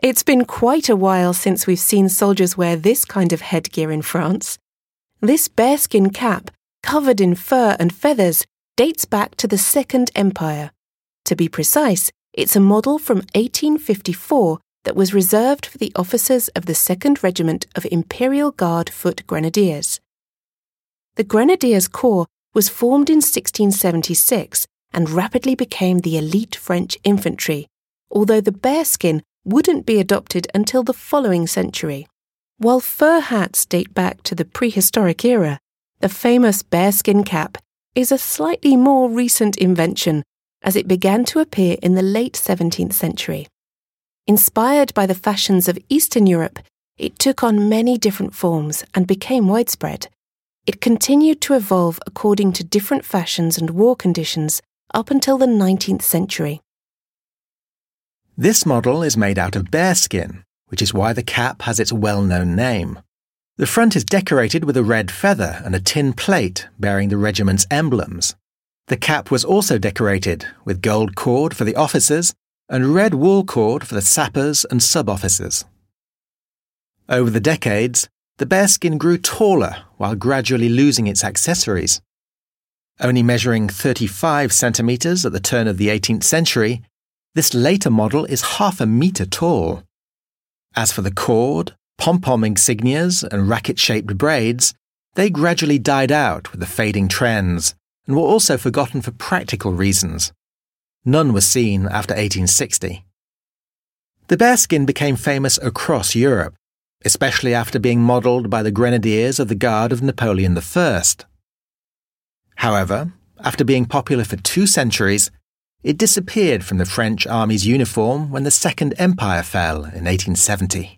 It's been quite a while since we've seen soldiers wear this kind of headgear in France. This bearskin cap, covered in fur and feathers, dates back to the Second Empire. To be precise, it's a model from 1854 that was reserved for the officers of the 2nd Regiment of Imperial Guard Foot Grenadiers. The Grenadiers Corps was formed in 1676 and rapidly became the elite French infantry, although the bearskin wouldn't be adopted until the following century. While fur hats date back to the prehistoric era, the famous bearskin cap is a slightly more recent invention as it began to appear in the late 17th century. Inspired by the fashions of Eastern Europe, it took on many different forms and became widespread. It continued to evolve according to different fashions and war conditions up until the 19th century. This model is made out of bearskin, which is why the cap has its well known name. The front is decorated with a red feather and a tin plate bearing the regiment's emblems. The cap was also decorated with gold cord for the officers and red wool cord for the sappers and sub officers. Over the decades, the bearskin grew taller while gradually losing its accessories. Only measuring 35 centimetres at the turn of the 18th century, this later model is half a metre tall. As for the cord, pom pom insignias, and racket shaped braids, they gradually died out with the fading trends and were also forgotten for practical reasons. None was seen after 1860. The bearskin became famous across Europe, especially after being modelled by the grenadiers of the Guard of Napoleon I. However, after being popular for two centuries, it disappeared from the French army's uniform when the Second Empire fell in 1870.